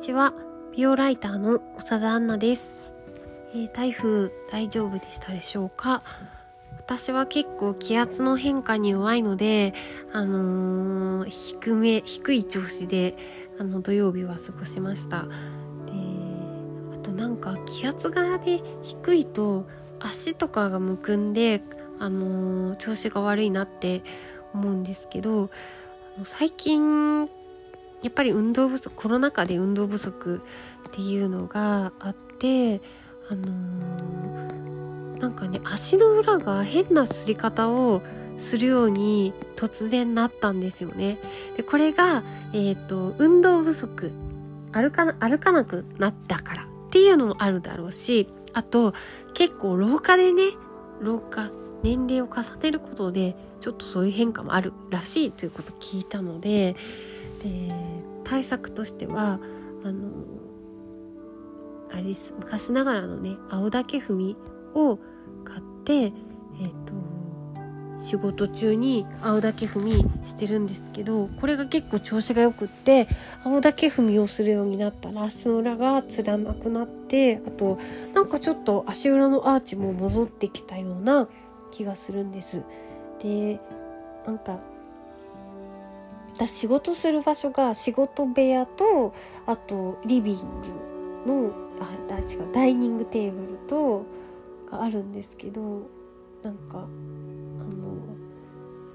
ちは。美容ライターの長田アンナです、えー台風大丈夫でしたでしょうか？私は結構気圧の変化に弱いのであのー低め低い調子であの土曜日は過ごしました。であとなんか気圧がね低いと足とかがむくんであのー調子が悪いなって思うんですけどあの最近やっぱり運動不足コロナ禍で運動不足っていうのがあってあのーなんかね足の裏が変なすり方をするように突然なったんですよね。でこれが、えー、と運動不足歩か歩かなくなったからっていうのもあるだろうしあと結構老化でね老化年齢を重ねることでちょっとそういう変化もあるらしいということを聞いたのでで対策としてはあのあれです昔ながらのね青竹踏みを買ってえっ、と仕事中に青竹踏みしてるんですけどこれが結構調子がよくって青竹踏みをするようになったら足の裏がつらなくなってあとなんかちょっと足裏のアーチも戻ってきたような気がするんです。でなんか私仕事する場所が仕事部屋とあとリビングのあ違うダイニングテーブルとがあるんですけどなんかあの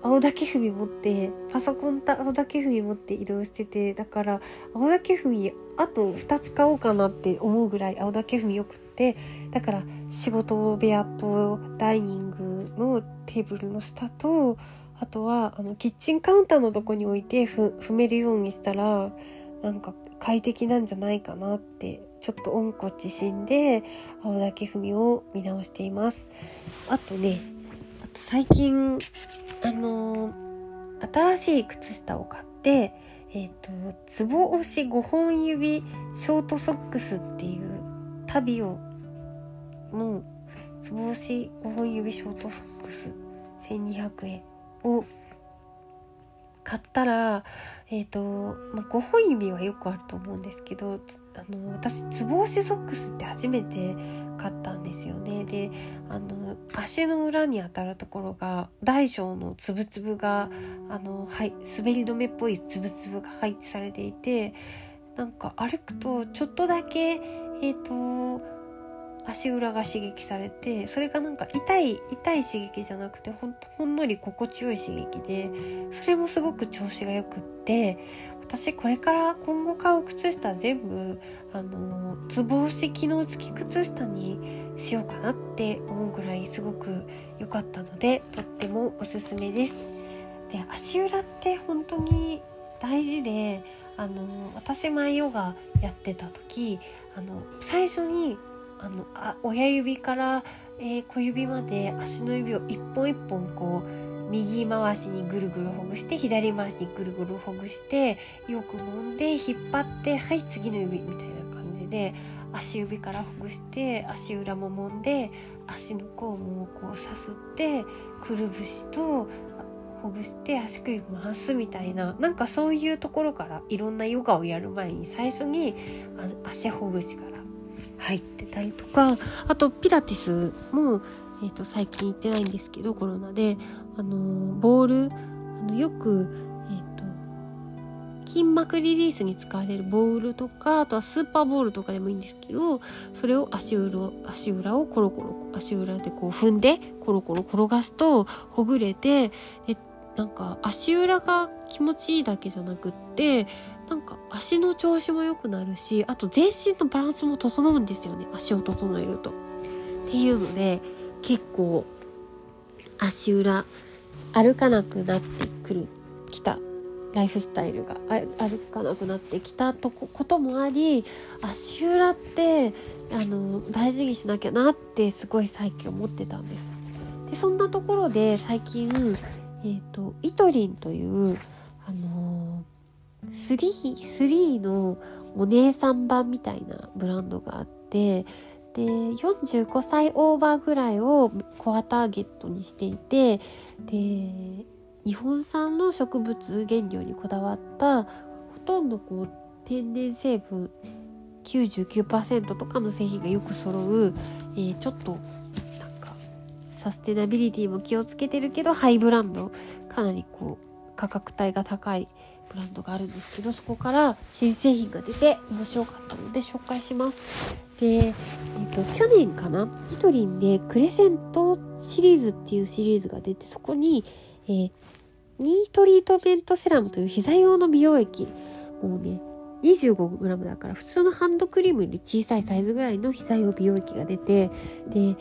青竹踏み持ってパソコンと青竹踏み持って移動しててだから青竹踏みあと2つ買おうかなって思うぐらい青竹踏みよくってだから仕事部屋とダイニングのテーブルの下とあとはあのキッチンカウンターのとこに置いてふ踏めるようにしたらなんか快適なんじゃないかなってちょっと温故知新で青竹踏みを見直しています。あとねあと最近あのー新しい靴下を買ってえっ、とつぼ押し5本指ショートソックスっていうタビオのつぼ押し5本指ショートソックス1200円。を買ったら、えっ、と、まあ、5本指はよくあると思うんですけど、あの、私、つぼ押しソックスって初めて買ったんですよね。で、あの、足の裏に当たるところが、大小のつぶつぶが、あの、はい、滑り止めっぽいつぶつぶが配置されていて、なんか歩くと、ちょっとだけ、えっ、と、足裏が刺激されてそれがなんか痛い痛い刺激じゃなくてほんほんのり心地よい刺激でそれもすごく調子がよくって私これから今後買う靴下全部あのつぼ押し機能付き靴下にしようかなって思うぐらいすごく良かったのでとってもおすすめです。で足裏って本当に大事であの私前ヨガやってた時あの最初にあのあ親指から、えー小指まで足の指を一本一本こう右回しにぐるぐるほぐして左回しにぐるぐるほぐしてよく揉んで引っ張ってはい次の指みたいな感じで足指からほぐして足裏も揉んで足の甲もこうさすってくるぶしとほぐして足首回すみたいななんかそういうところからいろんなヨガをやる前に最初にあ足ほぐしから入ってたりとかあとピラティスも、えー、と最近行ってないんですけどコロナであのボールあのよく、えー、と筋膜リリースに使われるボールとかあとはスーパーボールとかでもいいんですけどそれを足裏足裏をコロコロ足裏でこう踏んでコロコロ転がすとほぐれてなんか足裏が気持ちいいだけじゃなくってなんか足の調子も良くなるしあと全身のバランスも整うんですよね足を整えると。っていうので結構足裏歩かなくなってくるきたライフスタイルが歩かなくなってきたとここともあり足裏ってあの大事にしなきゃなってすごい最近思ってたんです。でそんなところで最近、えー、とイトリンというあの、3, 3のお姉さん版みたいなブランドがあってで45歳オーバーぐらいをコアターゲットにしていてで日本産の植物原料にこだわったほとんどこう天然成分99%とかの製品がよく揃う、えー、ちょっとなんかサステナビリティも気をつけてるけどハイブランドかなりこう価格帯が高いブランドがあるんですけどそこから新製品が出て面白かったので紹介します。で、えっ、と去年かな？ニトリンでクレセントシリーズっていうシリーズが出てそこに、えー、ニートリートメントセラムという膝用の美容液もうね 25g だから普通のハンドクリームより小さいサイズぐらいの膝用美容液が出てで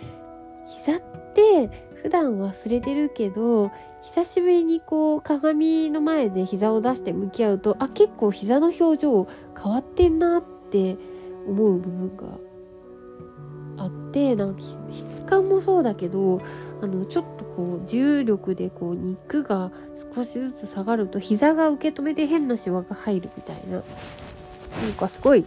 膝って普段忘れてるけど久しぶりにこう鏡の前で膝を出して向き合うとあ結構膝の表情変わってんなって思う部分があってなんか質感もそうだけどあのちょっとこう重力でこう肉が少しずつ下がると膝が受け止めて変なシワが入るみたいななんかすごい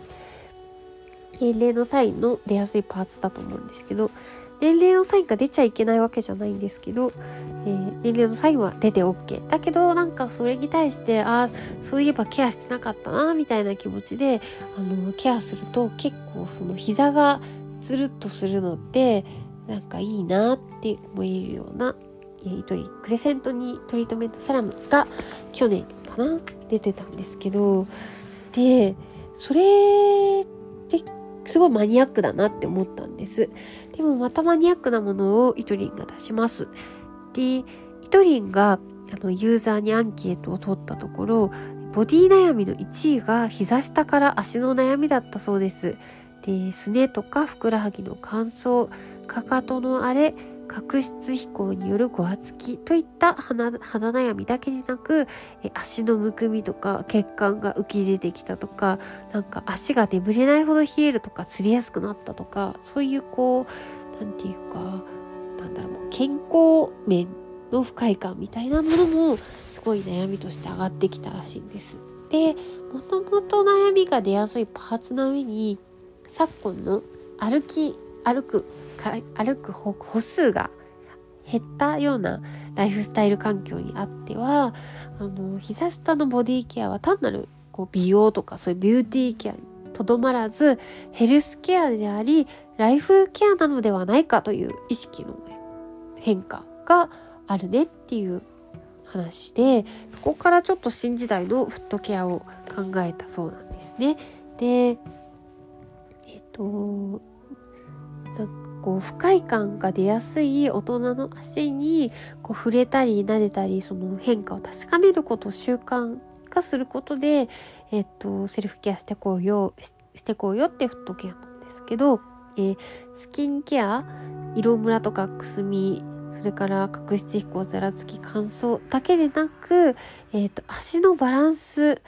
年齢のサインの出やすいパーツだと思うんですけど年齢のサインが出ちゃいけないわけじゃないんですけど、えー、年齢のサインは出て OK だけどなんかそれに対してああそういえばケアしてなかったなみたいな気持ちであのケアすると結構その膝がつるっとするのってなんかいいなって思えるような、えー、トリクレセントにトリートメントサラムが去年かな出てたんですけどでそれってすごいマニアックだなって思ったんです。でもまたマニアックなものをイトリンが出します。でイトリンがあのユーザーにアンケートを取ったところボディ悩みの1位が膝下から足の悩みだったそうです。ですねとかふくらはぎの乾燥かかとの荒れ角質飛行によるごわつきといった肌悩みだけでなく足のむくみとか血管が浮き出てきたとかなんか足が眠れないほど冷えるとかつりやすくなったとかそういうこう何て言うかなんだろう健康面の不快感みたいなものもすごい悩みとして上がってきたらしいんです。でもともと悩みが出やすいパーツな上に昨今の歩き歩く歩く歩数が減ったようなライフスタイル環境にあってはあの膝下のボディケアは単なるこう美容とかそういうビューティーケアにとどまらずヘルスケアでありライフケアなのではないかという意識の変化があるねっていう話でそこからちょっと新時代のフットケアを考えたそうなんですね。でえっとこう不快感が出やすい大人の足にこう触れたり撫でたりその変化を確かめることを習慣化することで、えっと、セルフケアしてこうよしてこうよってフットケアなんですけど、えー、スキンケア色ムラとかくすみそれから角質飛行ざらつき乾燥だけでなく、えーと、足のバランス、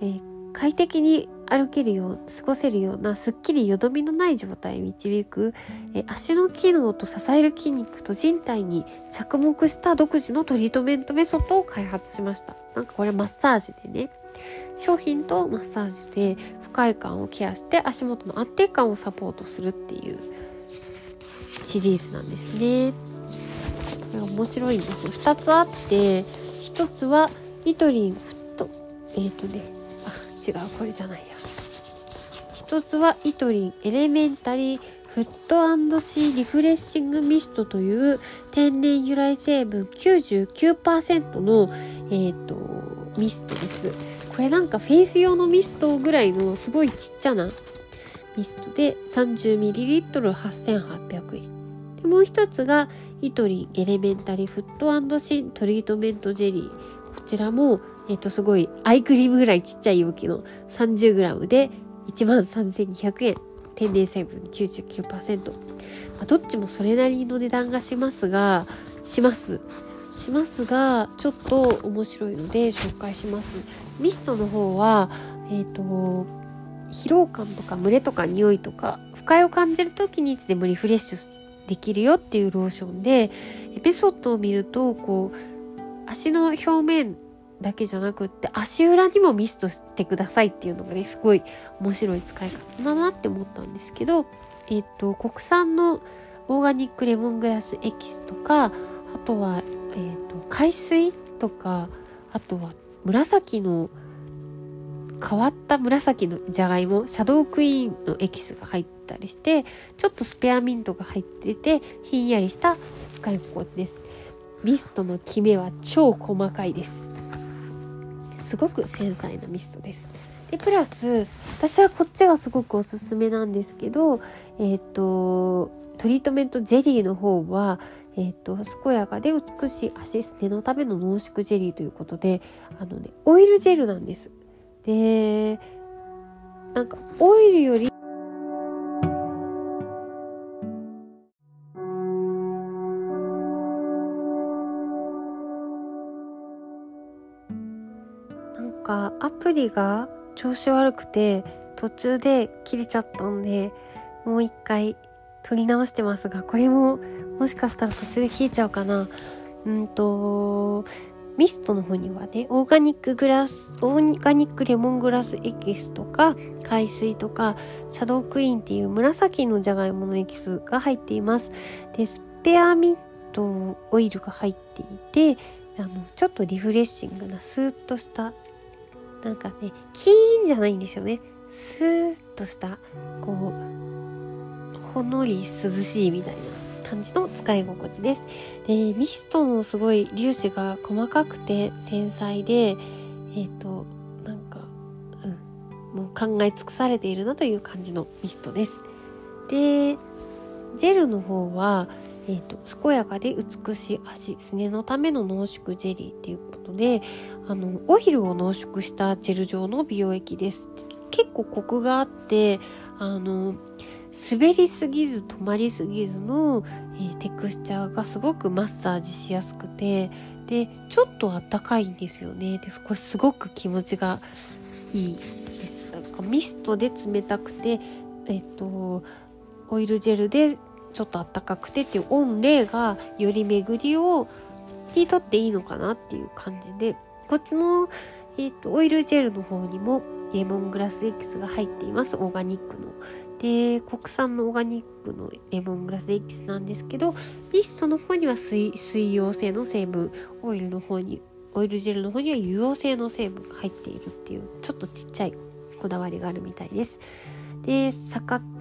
えー、快適に歩けるよう過ごせるようなすっきりよどみのない状態に導くえ足の機能と支える筋肉と人体に着目した独自のトリートメントメソッドを開発しました。なんかこれマッサージでね。商品とマッサージで不快感をケアして足元の安定感をサポートするっていうシリーズなんですね。これ面白いんです2つあって1つはイトリンフット。えっ、ー、とね。あ違う。これじゃないや。一つはイトリンエレメンタリーフットシーリフレッシングミストという天然由来成分99%の、えっ、ー、とミストです。これなんかフェイス用のミストぐらいのすごいちっちゃなミストで 30ml8800 円。でもう一つがイトリンエレメンタリーフットシントリートメントジェリー。こちらもえっ、と、すごい、アイクリームぐらいちっちゃい容器の 30g で13,200円。天然成分99%。まあ、どっちもそれなりの値段がしますが、します。しますが、ちょっと面白いので紹介します。ミストの方は、えっ、ー、と、疲労感とか蒸れとか匂いとか、不快を感じる時にいつでもリフレッシュできるよっていうローションで、メソッドを見ると、こう、足の表面だけじゃなくって足裏にもミストしてくださいっていうのがねすごい面白い使い方だなって思ったんですけどえっ、と国産のオーガニックレモングラスエキスとかあとは、えーと、海水とかあとは紫の変わった紫のじゃがいもシャドークイーンのエキスが入ったりしてちょっとスペアミントが入っててひんやりした使い心地です。ミストのキメは超細かいです。すごく繊細なミストです。でプラス私はこっちがすごくおすすめなんですけどえっ、ー、とトリートメントジェリーの方はえっ、ー、と健やかで美しい足捨てのための濃縮ジェリーということであのねオイルジェルなんです。でなんかオイルよりプリが調子悪くて途中で切れちゃったんでもう一回撮り直してますがこれももしかしたら途中で消えちゃうかな。うんとミストの方にはねオーガニックグラスオーガニックレモングラスエキスとか海水とかシャドークイーンっていう紫のじゃがいものエキスが入っています。でスペアミントオイルが入っていてあのちょっとリフレッシングなスーッとしたなんかねキーンじゃないんですよねスーッとしたこうほのり涼しいみたいな感じの使い心地です。で、ミストのすごい粒子が細かくて繊細で、えっ、ー、と、なんか、うん、もう考え尽くされているなという感じのミストです。で、ジェルの方は、えっ、ー、と、健やかで美しい足、すねのための濃縮ジェリーっていうことで、あの、オイルを濃縮したジェル状の美容液です。結構コクがあって、あの、滑りすぎず止まりすぎずの、えー、テクスチャーがすごくマッサージしやすくてでちょっとあったかいんですよねでこれすごく気持ちがいいですなんかミストで冷たくてえっ、ー、とオイルジェルでちょっとあったかくてっていうオンレがより巡りをにとっていいのかなっていう感じでこっちの、えーとオイルジェルの方にもレモングラスエキスが入っていますオーガニックので国産のオーガニックのレモングラスエキスなんですけどミストの方には水水溶性の成分オイルの方にオイルジェルの方には油溶性の成分が入っているっていうちょっとちっちゃいこだわりがあるみたいです。で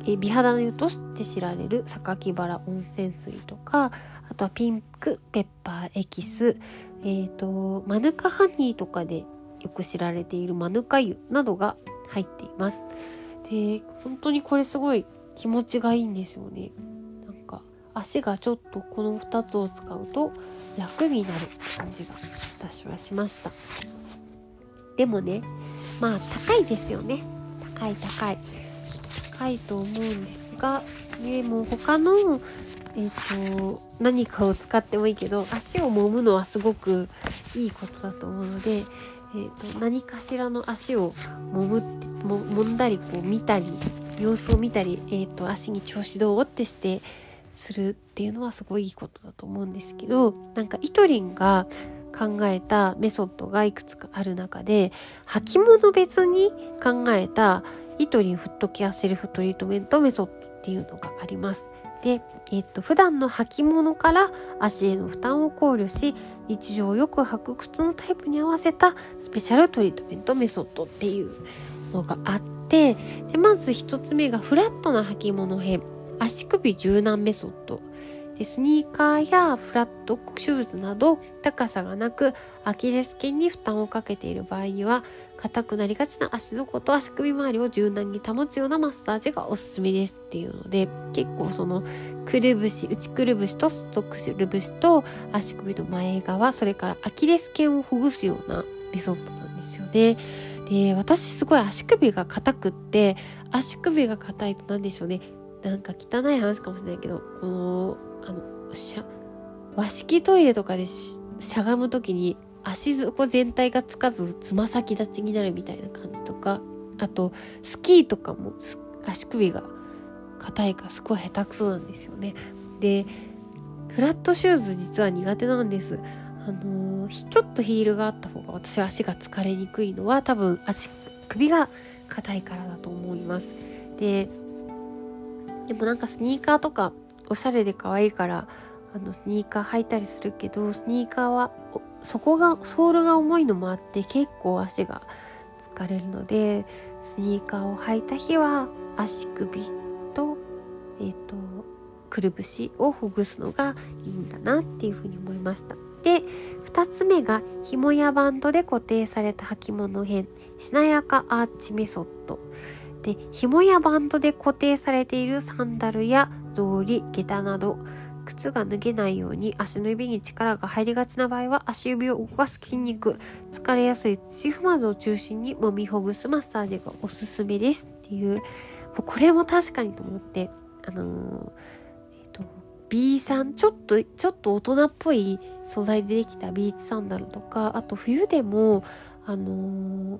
え美肌の湯として知られる榊原温泉水とかあとはピンクペッパーエキスえ、ー、とマヌカハニーとかでよく知られているマヌカ油などが入っています。で本当にこれすごい気持ちがいいんですよね。なんか足がちょっとこの2つを使うと楽になる感じが私はしました。でもねまあ高いですよね。高い高い。高いと思うんですがでも他のえっ、ー、と何かを使ってもいいけど足を揉むのはすごくいいことだと思うのでえーと、何かしらの足をもむも揉んだりこう見たり様子を見たり、えーと、足に調子どうってしてするっていうのはすごいいいことだと思うんですけどなんかイトリンが考えたメソッドがいくつかある中で履物別に考えたイトリンフットケアセルフトリートメントメソッドっていうのがあります。で、えっと、普段の履物から足への負担を考慮し日常よく履く靴のタイプに合わせたスペシャルトリートメントメソッドっていうのがあってでまず1つ目がフラットな履物編足首柔軟メソッドでスニーカーやフラットシューズなど高さがなくアキレス腱に負担をかけている場合には硬くなりがちな足底と足首周りを柔軟に保つようなマッサージがおすすめですっていうので結構そのくるぶし内くるぶしと外くるぶしと足首の前側それからアキレス腱をほぐすようなメソッドなんですよね。で私すごい足首が硬くって足首が硬いと何でしょうねなんか汚い話かもしれないけどこのあの和式トイレとかでしゃがむ時に足底全体がつかずつま先立ちになるみたいな感じとかあとスキーとかも足首が硬いかすごい下手くそなんですよね。でフラットシューズ実は苦手なんです。あのー、ちょっとヒールがあった方が私は足が疲れにくいのは多分足首が硬いからだと思います。ででもなんかスニーカーとかおしゃれで可愛いからあのスニーカー履いたりするけどスニーカーはそこがソールが重いのもあって結構足が疲れるのでスニーカーを履いた日は足首と,、えーと、くるぶしをほぐすのがいいんだなっていうふうに思いました。で2つ目が紐やバンドで固定された履物編しなやかアーチメソッドで紐やバンドで固定されているサンダルや草履下駄など靴が脱げないように足の指に力が入りがちな場合は足指を動かす筋肉疲れやすい土踏まずを中心に揉みほぐすマッサージがおすすめです。っていうもうこれも確かにと思ってあのー、えっ、と B さんちょっとちょっと大人っぽい素材でできたビーチサンダルとかあと冬でもあのー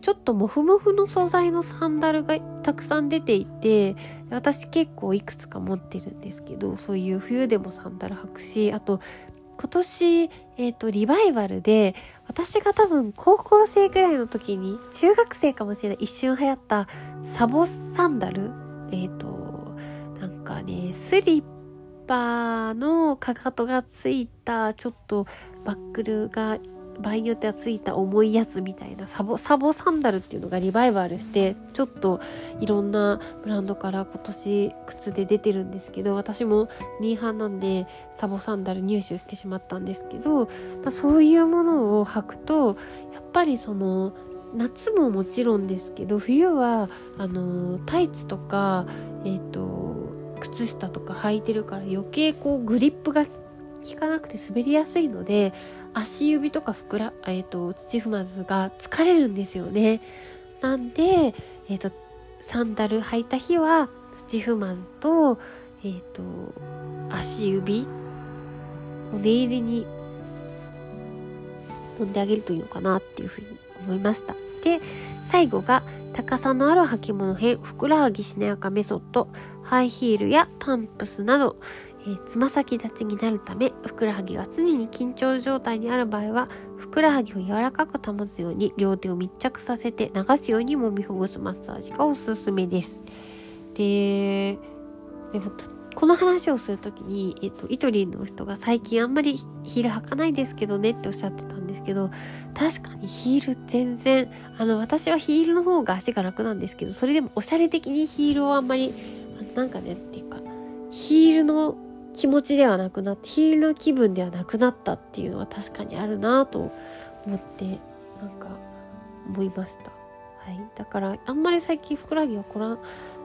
ちょっとモフモフの素材のサンダルがたくさん出ていて私結構いくつか持ってるんですけどそういう冬でもサンダル履くしあと今年、え、ー、と、リバイバルで、私が多分高校生ぐらいの時に、中学生かもしれない一瞬流行ったサボサンダルえっ、ー、と、なんかね、スリッパのかかとがついた、ちょっとバックルが場合によってはついた重いやつみたいなサボサボサンダルっていうのがリバイバルしてちょっといろんなブランドから今年靴で出てるんですけど私もニーハンなんでサボサンダル入手してしまったんですけどそういうものを履くとやっぱりその夏ももちろんですけど冬はあのタイツとかえっ、ー、と靴下とか履いてるから余計こうグリップが効かなくて滑りやすいので足指とかふくら、えっ、ー、と、土踏まずが疲れるんですよね。なんで、えっ、ー、と、サンダル履いた日は土踏まずと、えっ、と、足指を念入りに揉んであげるといいのかなっていうふうに思いました。で、最後が高さのある履物編、ふくらはぎしなやかメソッド、ハイヒールやパンプスなど、えー、つま先立ちになるためふくらはぎが常に緊張状態にある場合はふくらはぎを柔らかく保つように両手を密着させて流すように揉みほぐすマッサージがおすすめです。ででもこの話をする時に、えっと、イトリンの人が最近あんまりヒール履かないですけどねっておっしゃってたんですけど確かにヒール全然あの私はヒールの方が足が楽なんですけどそれでもおしゃれ的にヒールをあんまりなんかねっていうかヒールの気持ちではなくなってヒール気分ではなくなったっていうのは確かにあるなと思ってなんか思いました。はい、だからあんまり最近ふくらはぎはこらん。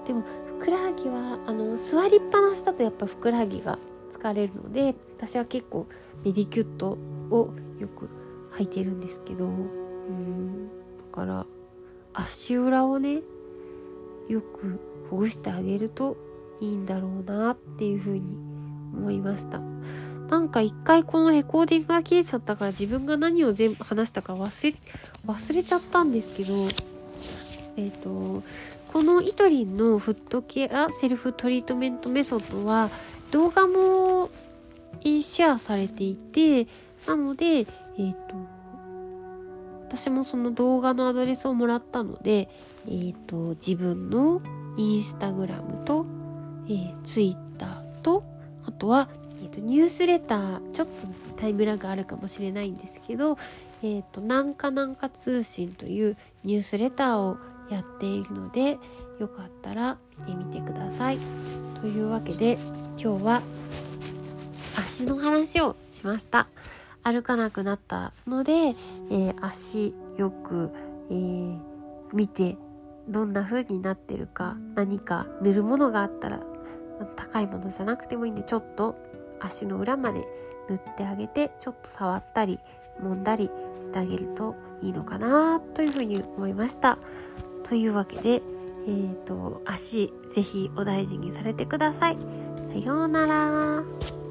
でもふくらはぎはあの座りっぱなしだとやっぱふくらはぎが疲れるので私は結構メディキュットをよく履いてるんですけどうん。だから足裏をねよくほぐしてあげるといいんだろうなっていうふうに思いました。なんか一回このレコーディングが切れちゃったから自分が何を全部話したか忘れ、忘れちゃったんですけど、えっ、ー、と、このイトリンのフットケアセルフトリートメントメソッドは動画もシェアされていて、なので、えっ、ー、と、私もその動画のアドレスをもらったので、えっ、ー、と、自分のインスタグラムと、えー、ツイッターと、あとは、えーと、ニュースレターちょっとタイムラグあるかもしれないんですけど、えっ、ー、となんかなんか通信というニュースレターをやっているのでよかったら見てみてください。というわけで今日は足の話をしました。歩かなくなったので、えー、足よく、えー、見てどんな風になってるか何か塗るものがあったら高いものじゃなくてもいいんでちょっと足の裏まで塗ってあげてちょっと触ったり揉んだりしてあげるといいのかなというふうに思いました。というわけで、えーと、足ぜひお大事にされてください。さようなら。